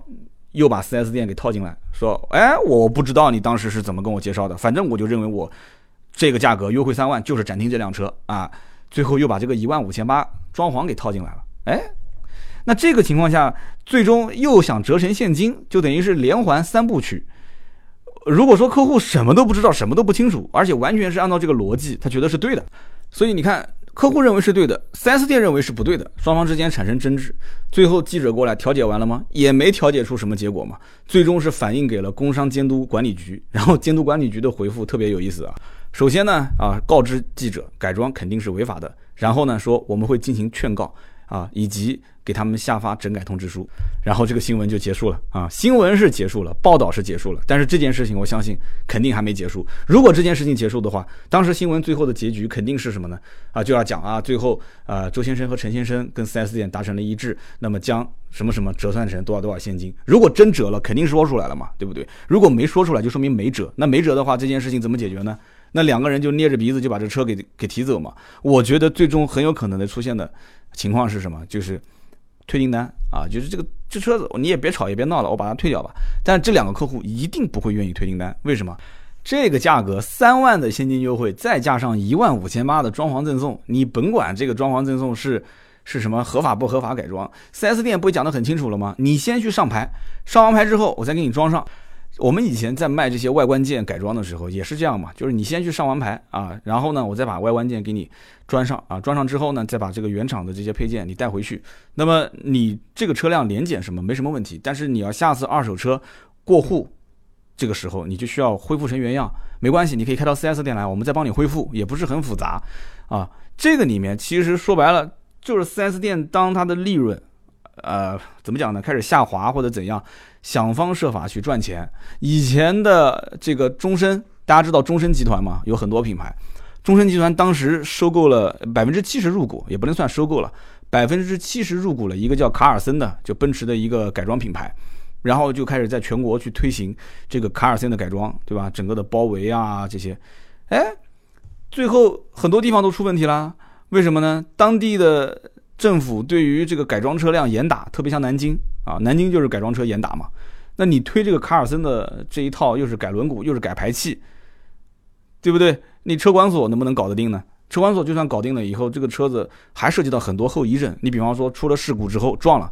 又把 4S 店给套进来，说：“哎，我不知道你当时是怎么跟我介绍的，反正我就认为我这个价格优惠三万就是展厅这辆车啊。”最后又把这个一万五千八装潢给套进来了。哎，那这个情况下，最终又想折成现金，就等于是连环三部曲。如果说客户什么都不知道，什么都不清楚，而且完全是按照这个逻辑，他觉得是对的，所以你看。客户认为是对的，4S 店认为是不对的，双方之间产生争执，最后记者过来调解完了吗？也没调解出什么结果嘛。最终是反映给了工商监督管理局，然后监督管理局的回复特别有意思啊。首先呢，啊告知记者改装肯定是违法的，然后呢说我们会进行劝告。啊，以及给他们下发整改通知书，然后这个新闻就结束了啊。新闻是结束了，报道是结束了，但是这件事情我相信肯定还没结束。如果这件事情结束的话，当时新闻最后的结局肯定是什么呢？啊，就要讲啊，最后啊，周先生和陈先生跟 4S 店达成了一致，那么将什么什么折算成多少多少现金。如果真折了，肯定说出来了嘛，对不对？如果没说出来，就说明没折。那没折的话，这件事情怎么解决呢？那两个人就捏着鼻子就把这车给给提走嘛。我觉得最终很有可能的出现的。情况是什么？就是退订单啊，就是这个这车子你也别吵也别闹了，我把它退掉吧。但这两个客户一定不会愿意退订单，为什么？这个价格三万的现金优惠，再加上一万五千八的装潢赠送，你甭管这个装潢赠送是是什么合法不合法改装，4S 店不会讲得很清楚了吗？你先去上牌，上完牌之后我再给你装上。我们以前在卖这些外观件改装的时候也是这样嘛，就是你先去上完牌啊，然后呢，我再把外观件给你装上啊，装上之后呢，再把这个原厂的这些配件你带回去。那么你这个车辆年检什么没什么问题，但是你要下次二手车过户，这个时候你就需要恢复成原样，没关系，你可以开到 4S 店来，我们再帮你恢复，也不是很复杂啊。这个里面其实说白了就是 4S 店当它的利润。呃，怎么讲呢？开始下滑或者怎样，想方设法去赚钱。以前的这个终身，大家知道终身集团吗？有很多品牌。终身集团当时收购了百分之七十入股，也不能算收购了，百分之七十入股了一个叫卡尔森的，就奔驰的一个改装品牌，然后就开始在全国去推行这个卡尔森的改装，对吧？整个的包围啊这些，哎，最后很多地方都出问题啦。为什么呢？当地的。政府对于这个改装车辆严打，特别像南京啊，南京就是改装车严打嘛。那你推这个卡尔森的这一套，又是改轮毂，又是改排气，对不对？你车管所能不能搞得定呢？车管所就算搞定了以后，这个车子还涉及到很多后遗症。你比方说出了事故之后撞了，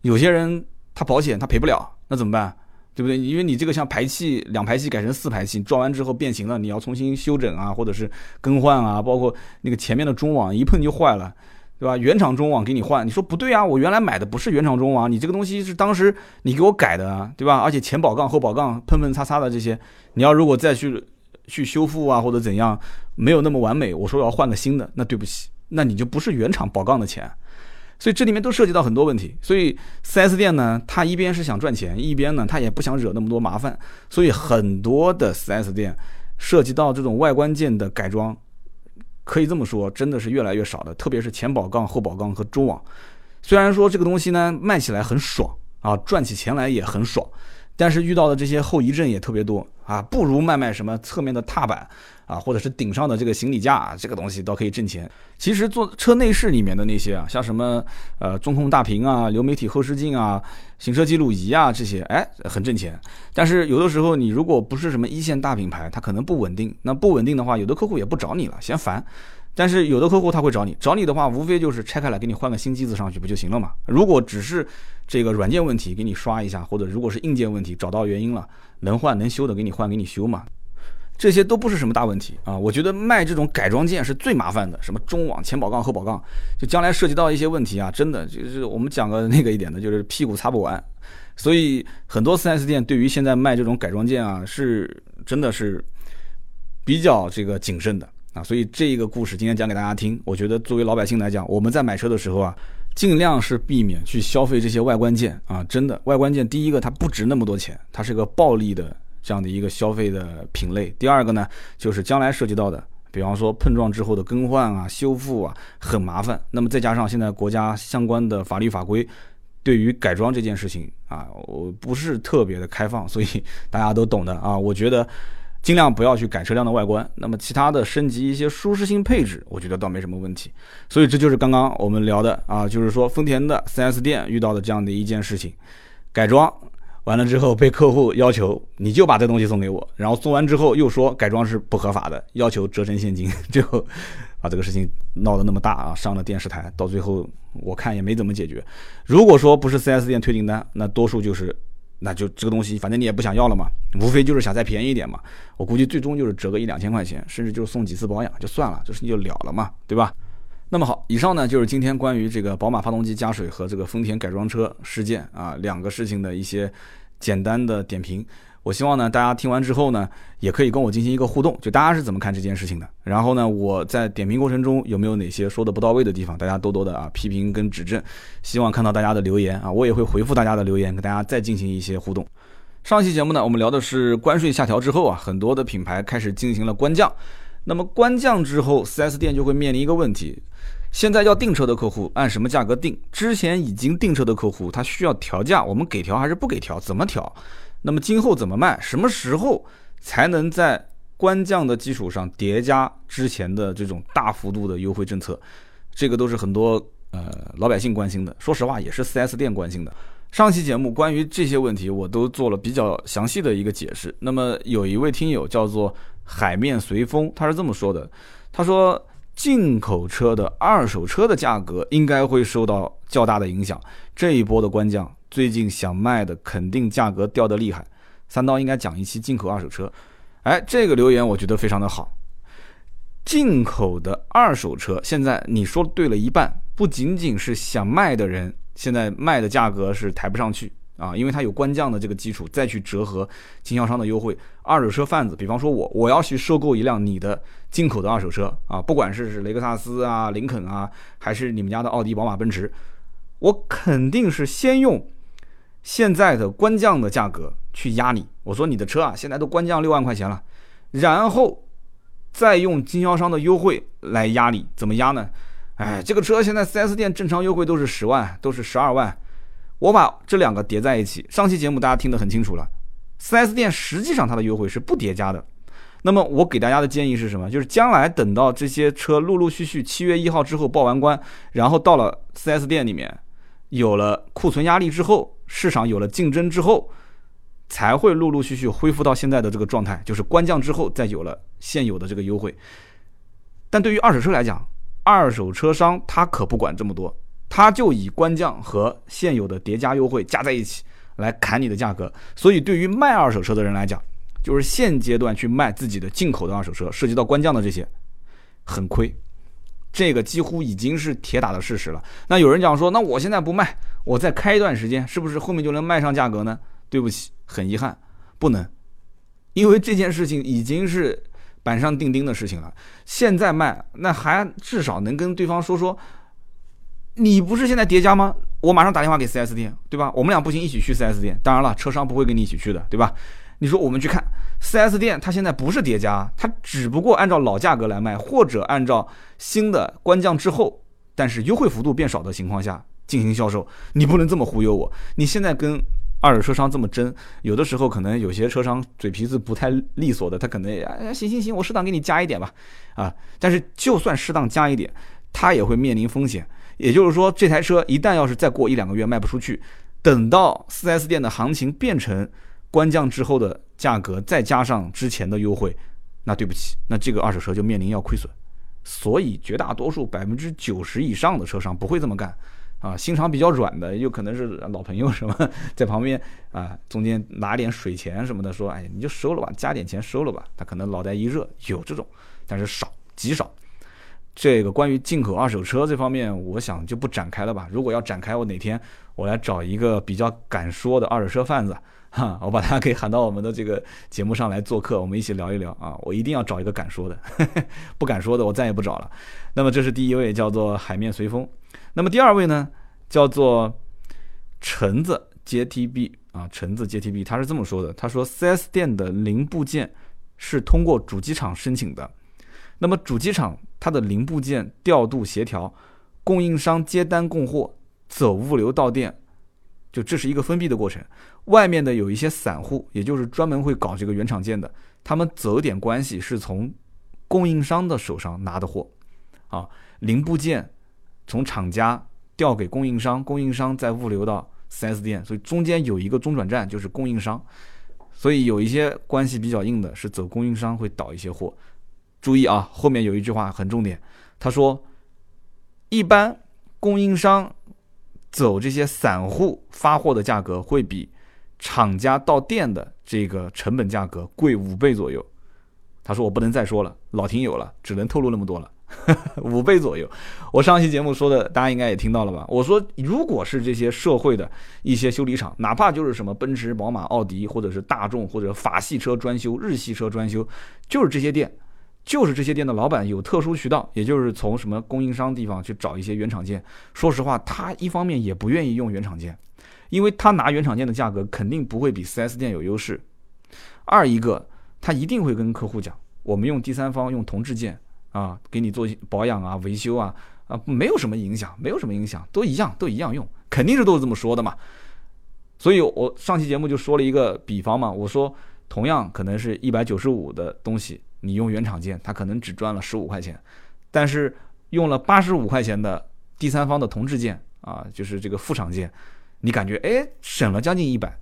有些人他保险他赔不了，那怎么办？对不对？因为你这个像排气两排气改成四排气，撞完之后变形了，你要重新修整啊，或者是更换啊，包括那个前面的中网一碰就坏了。对吧？原厂中网给你换，你说不对啊，我原来买的不是原厂中网，你这个东西是当时你给我改的啊，对吧？而且前保杠后保杠碰碰擦擦的这些，你要如果再去去修复啊或者怎样，没有那么完美，我说要换个新的，那对不起，那你就不是原厂保杠的钱。所以这里面都涉及到很多问题，所以 4S 店呢，他一边是想赚钱，一边呢，他也不想惹那么多麻烦，所以很多的 4S 店涉及到这种外观件的改装，可以这么说，真的是越来越少的，特别是前保杠、后保杠和中网。虽然说这个东西呢卖起来很爽啊，赚起钱来也很爽，但是遇到的这些后遗症也特别多啊，不如卖卖什么侧面的踏板。啊，或者是顶上的这个行李架，啊这个东西倒可以挣钱。其实做车内饰里面的那些啊，像什么呃中控大屏啊、流媒体后视镜啊、行车记录仪啊这些，哎，很挣钱。但是有的时候你如果不是什么一线大品牌，它可能不稳定。那不稳定的话，有的客户也不找你了，嫌烦。但是有的客户他会找你，找你的话，无非就是拆开来给你换个新机子上去不就行了嘛？如果只是这个软件问题给你刷一下，或者如果是硬件问题找到原因了，能换能修的给你换给你修嘛。这些都不是什么大问题啊！我觉得卖这种改装件是最麻烦的，什么中网、前保杠、后保杠，就将来涉及到一些问题啊，真的就是我们讲个那个一点的，就是屁股擦不完。所以很多 4S 店对于现在卖这种改装件啊，是真的是比较这个谨慎的啊。所以这个故事今天讲给大家听，我觉得作为老百姓来讲，我们在买车的时候啊，尽量是避免去消费这些外观件啊。真的，外观件第一个它不值那么多钱，它是个暴利的。这样的一个消费的品类。第二个呢，就是将来涉及到的，比方说碰撞之后的更换啊、修复啊，很麻烦。那么再加上现在国家相关的法律法规，对于改装这件事情啊，我不是特别的开放，所以大家都懂的啊。我觉得尽量不要去改车辆的外观。那么其他的升级一些舒适性配置，我觉得倒没什么问题。所以这就是刚刚我们聊的啊，就是说丰田的 4S 店遇到的这样的一件事情，改装。完了之后被客户要求，你就把这东西送给我，然后送完之后又说改装是不合法的，要求折成现金，最后把这个事情闹得那么大啊，上了电视台，到最后我看也没怎么解决。如果说不是 4S 店退订单，那多数就是，那就这个东西反正你也不想要了嘛，无非就是想再便宜一点嘛。我估计最终就是折个一两千块钱，甚至就是送几次保养就算了，这事情就了了嘛，对吧？那么好，以上呢就是今天关于这个宝马发动机加水和这个丰田改装车事件啊两个事情的一些简单的点评。我希望呢大家听完之后呢，也可以跟我进行一个互动，就大家是怎么看这件事情的。然后呢，我在点评过程中有没有哪些说的不到位的地方，大家多多的啊批评跟指正。希望看到大家的留言啊，我也会回复大家的留言，跟大家再进行一些互动。上期节目呢，我们聊的是关税下调之后啊，很多的品牌开始进行了官降。那么官降之后，4S 店就会面临一个问题。现在要订车的客户按什么价格订？之前已经订车的客户他需要调价，我们给调还是不给调？怎么调？那么今后怎么卖？什么时候才能在官降的基础上叠加之前的这种大幅度的优惠政策？这个都是很多呃老百姓关心的，说实话也是 4S 店关心的。上期节目关于这些问题我都做了比较详细的一个解释。那么有一位听友叫做海面随风，他是这么说的，他说。进口车的二手车的价格应该会受到较大的影响。这一波的官降，最近想卖的肯定价格掉的厉害。三刀应该讲一期进口二手车。哎，这个留言我觉得非常的好。进口的二手车现在你说对了一半，不仅仅是想卖的人，现在卖的价格是抬不上去。啊，因为它有官降的这个基础，再去折合经销商的优惠，二手车贩子，比方说我，我要去收购一辆你的进口的二手车啊，不管是是雷克萨斯啊、林肯啊，还是你们家的奥迪、宝马、奔驰，我肯定是先用现在的官降的价格去压你。我说你的车啊，现在都官降六万块钱了，然后再用经销商的优惠来压你，怎么压呢？哎，这个车现在 4S 店正常优惠都是十万，都是十二万。我把这两个叠在一起，上期节目大家听得很清楚了。4S 店实际上它的优惠是不叠加的。那么我给大家的建议是什么？就是将来等到这些车陆陆续续七月一号之后报完关，然后到了 4S 店里面，有了库存压力之后，市场有了竞争之后，才会陆陆续续恢复到现在的这个状态，就是官降之后再有了现有的这个优惠。但对于二手车来讲，二手车商他可不管这么多。他就以官降和现有的叠加优惠加在一起来砍你的价格，所以对于卖二手车的人来讲，就是现阶段去卖自己的进口的二手车，涉及到官降的这些，很亏，这个几乎已经是铁打的事实了。那有人讲说，那我现在不卖，我再开一段时间，是不是后面就能卖上价格呢？对不起，很遗憾，不能，因为这件事情已经是板上钉钉的事情了。现在卖，那还至少能跟对方说说，你不是现在叠加吗？我马上打电话给 4S 店，对吧？我们俩不行，一起去 4S 店。当然了，车商不会跟你一起去的，对吧？你说我们去看 4S 店，它现在不是叠加，它只不过按照老价格来卖，或者按照新的官降之后，但是优惠幅度变少的情况下进行销售。你不能这么忽悠我。你现在跟二手车商这么争，有的时候可能有些车商嘴皮子不太利索的，他可能哎行行行，我适当给你加一点吧，啊，但是就算适当加一点，他也会面临风险。也就是说，这台车一旦要是再过一两个月卖不出去，等到 4S 店的行情变成。官降之后的价格，再加上之前的优惠，那对不起，那这个二手车就面临要亏损。所以绝大多数百分之九十以上的车商不会这么干，啊，心肠比较软的，有可能是老朋友什么，在旁边啊，中间拿点水钱什么的，说，哎，你就收了吧，加点钱收了吧。他可能脑袋一热，有这种，但是少，极少。这个关于进口二手车这方面，我想就不展开了吧。如果要展开，我哪天我来找一个比较敢说的二手车贩子。哈，我把他给喊到我们的这个节目上来做客，我们一起聊一聊啊！我一定要找一个敢说的，不敢说的我再也不找了。那么这是第一位，叫做海面随风。那么第二位呢，叫做橙子 JTB 啊，橙子 JTB，他是这么说的：他说，4S 店的零部件是通过主机厂申请的，那么主机厂它的零部件调度协调，供应商接单供货，走物流到店。就这是一个封闭的过程，外面的有一些散户，也就是专门会搞这个原厂件的，他们走点关系是从供应商的手上拿的货，啊，零部件从厂家调给供应商，供应商再物流到 4S 店，所以中间有一个中转站就是供应商，所以有一些关系比较硬的是走供应商会倒一些货。注意啊，后面有一句话很重点，他说，一般供应商。走这些散户发货的价格会比厂家到店的这个成本价格贵五倍左右。他说我不能再说了，老听友了，只能透露那么多了，五倍左右。我上期节目说的，大家应该也听到了吧？我说如果是这些社会的一些修理厂，哪怕就是什么奔驰、宝马、奥迪，或者是大众，或者法系车专修、日系车专修，就是这些店。就是这些店的老板有特殊渠道，也就是从什么供应商地方去找一些原厂件。说实话，他一方面也不愿意用原厂件，因为他拿原厂件的价格肯定不会比 4S 店有优势。二一个，他一定会跟客户讲，我们用第三方用同质件啊，给你做保养啊、维修啊，啊，没有什么影响，没有什么影响，都一样，都一样用，肯定是都是这么说的嘛。所以我上期节目就说了一个比方嘛，我说同样可能是一百九十五的东西。你用原厂件，他可能只赚了十五块钱，但是用了八十五块钱的第三方的同质件啊，就是这个副厂件，你感觉哎省了将近一百，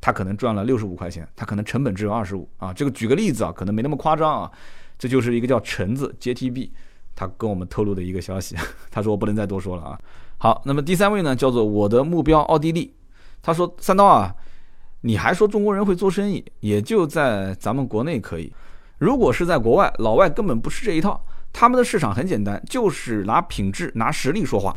他可能赚了六十五块钱，他可能成本只有二十五啊。这个举个例子啊，可能没那么夸张啊。这就是一个叫橙子 JTB，他跟我们透露的一个消息，他说我不能再多说了啊。好，那么第三位呢叫做我的目标奥地利，他说三刀啊，你还说中国人会做生意，也就在咱们国内可以。如果是在国外，老外根本不吃这一套。他们的市场很简单，就是拿品质、拿实力说话。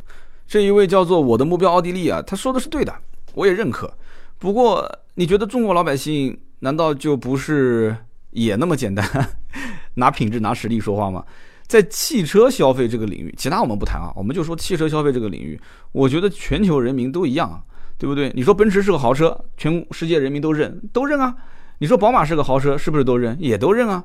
这一位叫做我的目标奥地利啊，他说的是对的，我也认可。不过，你觉得中国老百姓难道就不是也那么简单，拿品质、拿实力说话吗？在汽车消费这个领域，其他我们不谈啊，我们就说汽车消费这个领域，我觉得全球人民都一样，对不对？你说奔驰是个豪车，全世界人民都认，都认啊。你说宝马是个豪车，是不是都认？也都认啊。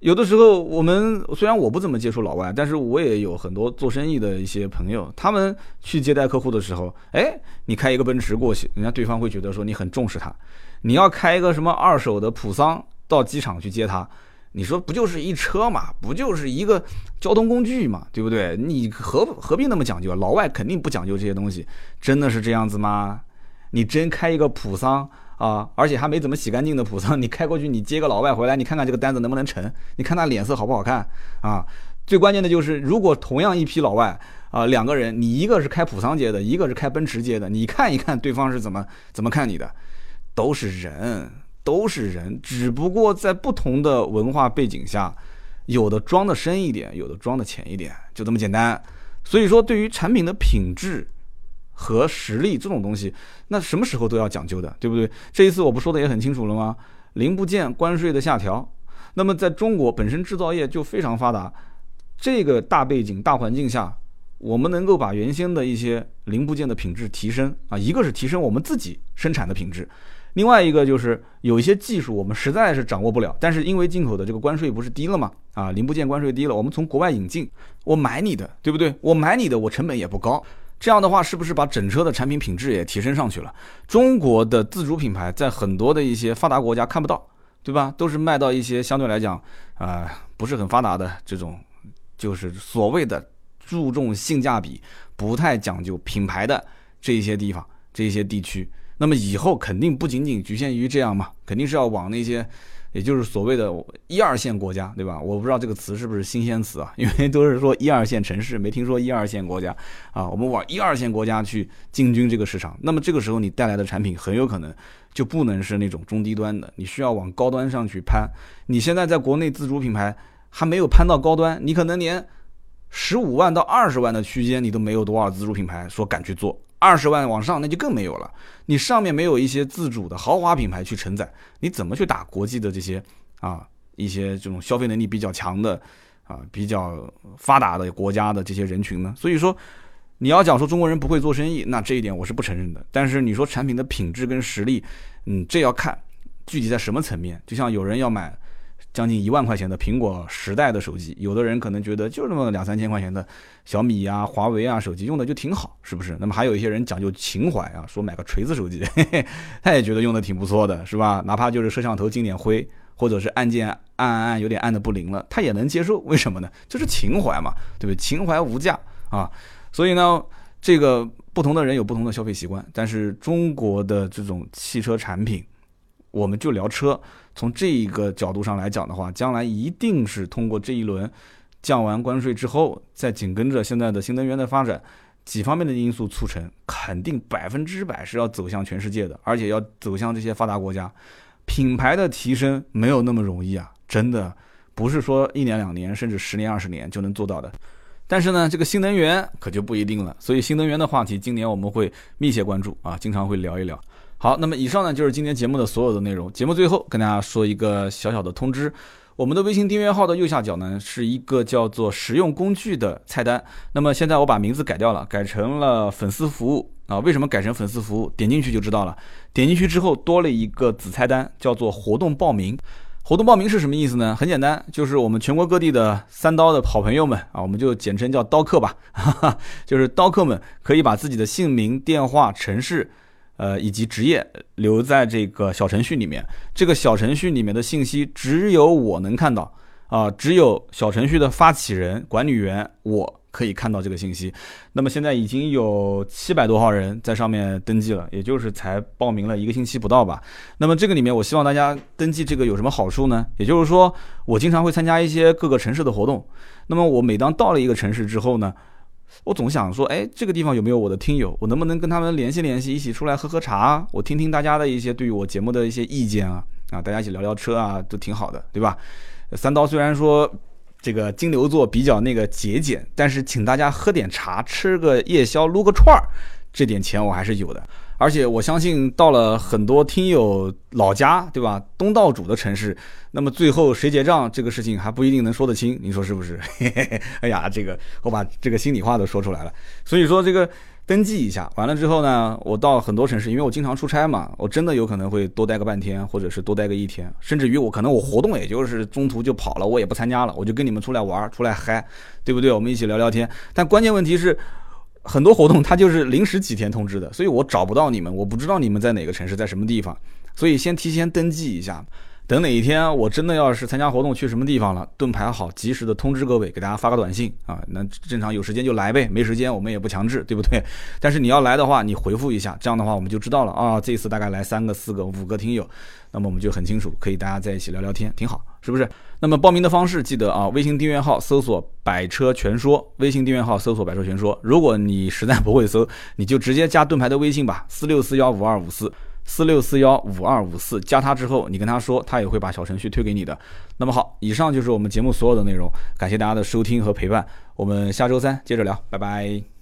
有的时候，我们虽然我不怎么接触老外，但是我也有很多做生意的一些朋友，他们去接待客户的时候，哎，你开一个奔驰过去，人家对方会觉得说你很重视他。你要开一个什么二手的普桑到机场去接他，你说不就是一车嘛，不就是一个交通工具嘛，对不对？你何何必那么讲究？老外肯定不讲究这些东西，真的是这样子吗？你真开一个普桑？啊，而且还没怎么洗干净的普桑，你开过去，你接个老外回来，你看看这个单子能不能成？你看他脸色好不好看啊？最关键的就是，如果同样一批老外啊，两个人，你一个是开普桑接的，一个是开奔驰接的，你看一看对方是怎么怎么看你的，都是人，都是人，只不过在不同的文化背景下，有的装的深一点，有的装的浅一点，就这么简单。所以说，对于产品的品质和实力这种东西，那什么时候都要讲究的，对不对？这一次我不说的也很清楚了吗？零部件关税的下调，那么在中国本身制造业就非常发达，这个大背景、大环境下，我们能够把原先的一些零部件的品质提升啊，一个是提升我们自己生产的品质。另外一个就是有一些技术我们实在是掌握不了，但是因为进口的这个关税不是低了吗？啊，零部件关税低了，我们从国外引进，我买你的，对不对？我买你的，我成本也不高，这样的话是不是把整车的产品品质也提升上去了？中国的自主品牌在很多的一些发达国家看不到，对吧？都是卖到一些相对来讲啊不是很发达的这种，就是所谓的注重性价比、不太讲究品牌的这一些地方、这一些地区。那么以后肯定不仅仅局限于这样嘛，肯定是要往那些，也就是所谓的一二线国家，对吧？我不知道这个词是不是新鲜词啊，因为都是说一二线城市，没听说一二线国家啊。我们往一二线国家去进军这个市场，那么这个时候你带来的产品很有可能就不能是那种中低端的，你需要往高端上去攀。你现在在国内自主品牌还没有攀到高端，你可能连十五万到二十万的区间你都没有多少自主品牌说敢去做。二十万往上那就更没有了，你上面没有一些自主的豪华品牌去承载，你怎么去打国际的这些啊一些这种消费能力比较强的啊比较发达的国家的这些人群呢？所以说，你要讲说中国人不会做生意，那这一点我是不承认的。但是你说产品的品质跟实力，嗯，这要看具体在什么层面。就像有人要买。将近一万块钱的苹果十代的手机，有的人可能觉得就那么两三千块钱的小米啊、华为啊手机用的就挺好，是不是？那么还有一些人讲究情怀啊，说买个锤子手机，嘿嘿，他也觉得用的挺不错的，是吧？哪怕就是摄像头进点灰，或者是按键按按按有点按的不灵了，他也能接受。为什么呢？就是情怀嘛，对不对？情怀无价啊。所以呢，这个不同的人有不同的消费习惯，但是中国的这种汽车产品。我们就聊车，从这一个角度上来讲的话，将来一定是通过这一轮降完关税之后，再紧跟着现在的新能源的发展，几方面的因素促成，肯定百分之百是要走向全世界的，而且要走向这些发达国家。品牌的提升没有那么容易啊，真的不是说一年两年，甚至十年二十年就能做到的。但是呢，这个新能源可就不一定了。所以新能源的话题，今年我们会密切关注啊，经常会聊一聊。好，那么以上呢就是今天节目的所有的内容。节目最后跟大家说一个小小的通知，我们的微信订阅号的右下角呢是一个叫做实用工具的菜单。那么现在我把名字改掉了，改成了粉丝服务啊。为什么改成粉丝服务？点进去就知道了。点进去之后多了一个子菜单，叫做活动报名。活动报名是什么意思呢？很简单，就是我们全国各地的三刀的好朋友们啊，我们就简称叫刀客吧，哈哈，就是刀客们可以把自己的姓名、电话、城市。呃，以及职业留在这个小程序里面，这个小程序里面的信息只有我能看到啊，只有小程序的发起人、管理员我可以看到这个信息。那么现在已经有七百多号人在上面登记了，也就是才报名了一个星期不到吧。那么这个里面，我希望大家登记这个有什么好处呢？也就是说，我经常会参加一些各个城市的活动。那么我每当到了一个城市之后呢？我总想说，哎，这个地方有没有我的听友？我能不能跟他们联系联系，一起出来喝喝茶？我听听大家的一些对于我节目的一些意见啊啊，大家一起聊聊车啊，都挺好的，对吧？三刀虽然说这个金牛座比较那个节俭，但是请大家喝点茶，吃个夜宵，撸个串儿，这点钱我还是有的。而且我相信，到了很多听友老家，对吧？东道主的城市，那么最后谁结账，这个事情还不一定能说得清，你说是不是？哎呀，这个我把这个心里话都说出来了。所以说，这个登记一下，完了之后呢，我到很多城市，因为我经常出差嘛，我真的有可能会多待个半天，或者是多待个一天，甚至于我可能我活动也就是中途就跑了，我也不参加了，我就跟你们出来玩，出来嗨，对不对？我们一起聊聊天。但关键问题是。很多活动它就是临时几天通知的，所以我找不到你们，我不知道你们在哪个城市，在什么地方，所以先提前登记一下。等哪一天我真的要是参加活动去什么地方了，盾牌好及时的通知各位，给大家发个短信啊。那正常有时间就来呗，没时间我们也不强制，对不对？但是你要来的话，你回复一下，这样的话我们就知道了啊。这次大概来三个、四个、五个听友，那么我们就很清楚，可以大家在一起聊聊天，挺好，是不是？那么报名的方式记得啊，微信订阅号搜索“百车全说”，微信订阅号搜索“百车全说”。如果你实在不会搜，你就直接加盾牌的微信吧，四六四幺五二五四。四六四幺五二五四，加他之后，你跟他说，他也会把小程序推给你的。那么好，以上就是我们节目所有的内容，感谢大家的收听和陪伴，我们下周三接着聊，拜拜。